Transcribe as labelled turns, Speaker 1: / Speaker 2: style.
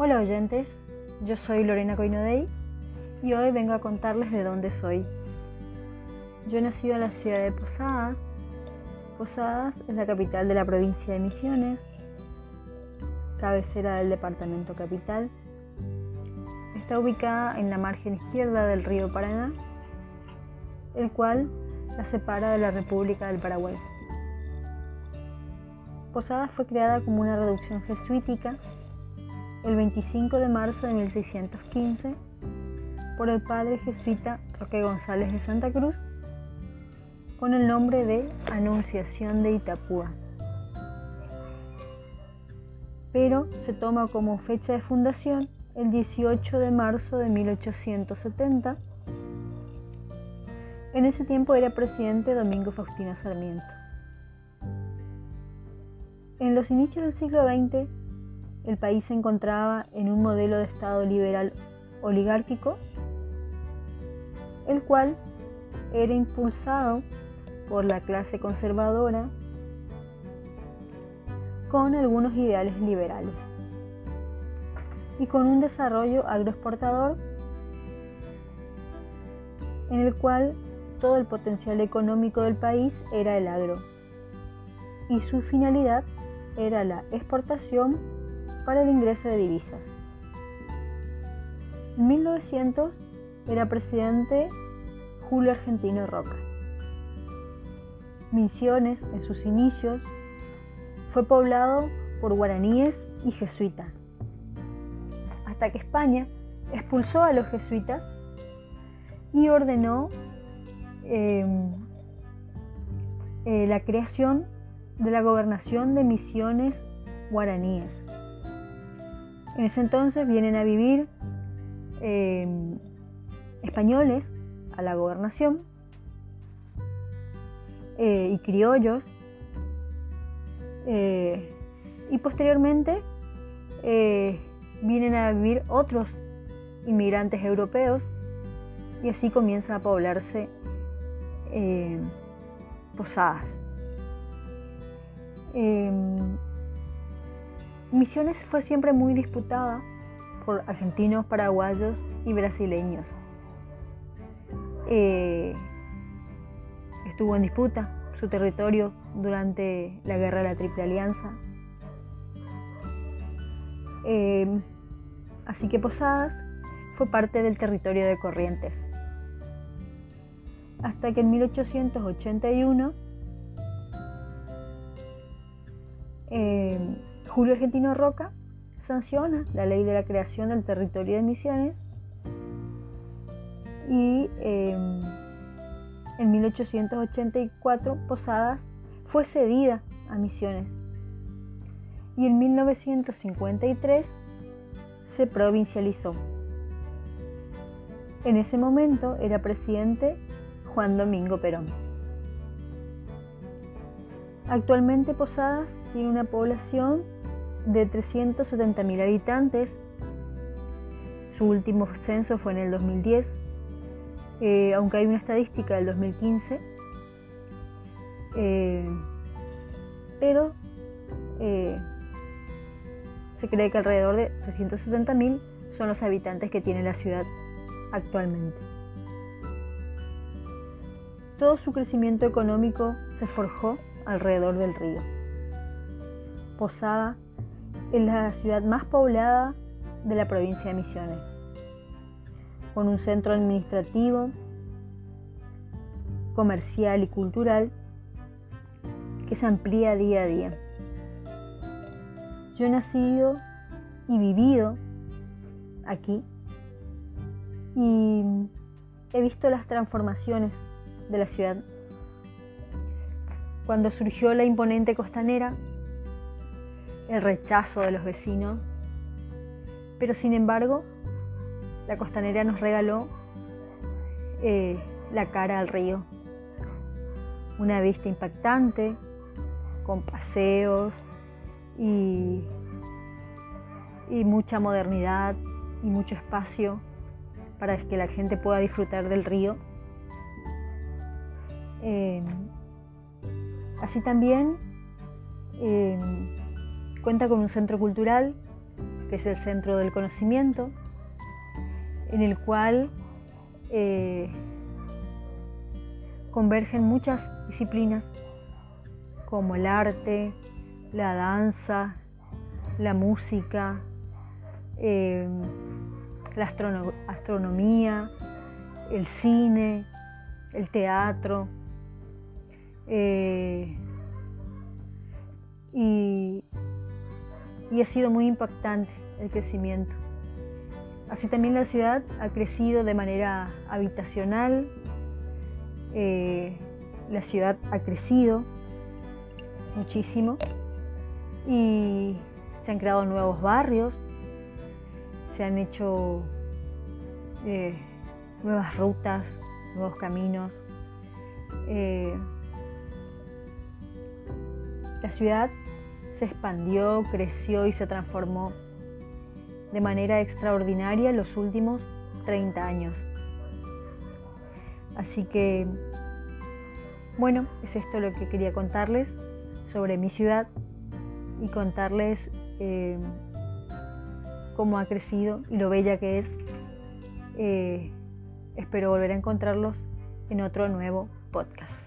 Speaker 1: Hola oyentes, yo soy Lorena Coinodei y hoy vengo a contarles de dónde soy. Yo he nacido en la ciudad de Posadas. Posadas es la capital de la provincia de Misiones, cabecera del departamento capital. Está ubicada en la margen izquierda del río Paraná, el cual la separa de la República del Paraguay. Posadas fue creada como una reducción jesuítica el 25 de marzo de 1615 por el padre jesuita Roque González de Santa Cruz con el nombre de Anunciación de Itapúa. Pero se toma como fecha de fundación el 18 de marzo de 1870. En ese tiempo era presidente Domingo Faustino Sarmiento. En los inicios del siglo XX, el país se encontraba en un modelo de Estado liberal oligárquico, el cual era impulsado por la clase conservadora con algunos ideales liberales y con un desarrollo agroexportador en el cual todo el potencial económico del país era el agro y su finalidad era la exportación para el ingreso de divisas. En 1900 era presidente Julio Argentino Roca. Misiones, en sus inicios, fue poblado por guaraníes y jesuitas, hasta que España expulsó a los jesuitas y ordenó eh, eh, la creación de la gobernación de misiones guaraníes. En ese entonces vienen a vivir eh, españoles a la gobernación eh, y criollos eh, y posteriormente vienen a vivir otros inmigrantes europeos y así comienza a poblarse Posadas. Misiones fue siempre muy disputada por argentinos, paraguayos y brasileños. Eh, estuvo en disputa su territorio durante la guerra de la Triple Alianza. Em, así que Posadas fue parte del territorio de Corrientes. Hasta que en 1881 Julio Argentino Roca sanciona la ley de la creación del territorio de Misiones y em, en 1884 Posadas fue cedida a Misiones y en 1953 se provincializó. En ese momento era presidente Juan Domingo Perón. Actualmente Posadas tiene una población de 370.000 habitantes. Su último censo fue en el 2010, eh, aunque hay una estadística del 2015. Eh, pero eh, se cree que alrededor de 370.000 son los habitantes que tiene la ciudad actualmente. Todo su crecimiento económico se forjó alrededor del río. Posada es la ciudad más poblada de la provincia de Misiones, con un centro administrativo, comercial y cultural que se amplía día a día. Yo he nacido y vivido aquí y he visto las transformaciones de la ciudad. Cuando surgió la imponente costanera, el rechazo de los vecinos, pero sin embargo la costanera nos regaló eh, la cara al río, una vista impactante, con paseos y, y mucha modernidad y mucho espacio para que la gente pueda disfrutar del río. Eh, así también eh, Cuenta con un centro cultural que es el centro del conocimiento, en el cual eh, convergen muchas disciplinas como el arte, la danza, la música, eh, la astronomía, el cine, el teatro. Eh, y, ha sido muy impactante el crecimiento. Así también la ciudad ha crecido de manera habitacional, eh, la ciudad ha crecido muchísimo y se han creado nuevos barrios, se han hecho eh, nuevas rutas, nuevos caminos. Eh, la ciudad se expandió, creció y se transformó de manera extraordinaria en los últimos 30 años. Así que, bueno, es esto lo que quería contarles sobre mi ciudad y contarles eh, cómo ha crecido y lo bella que es. Eh, espero volver a encontrarlos en otro nuevo podcast.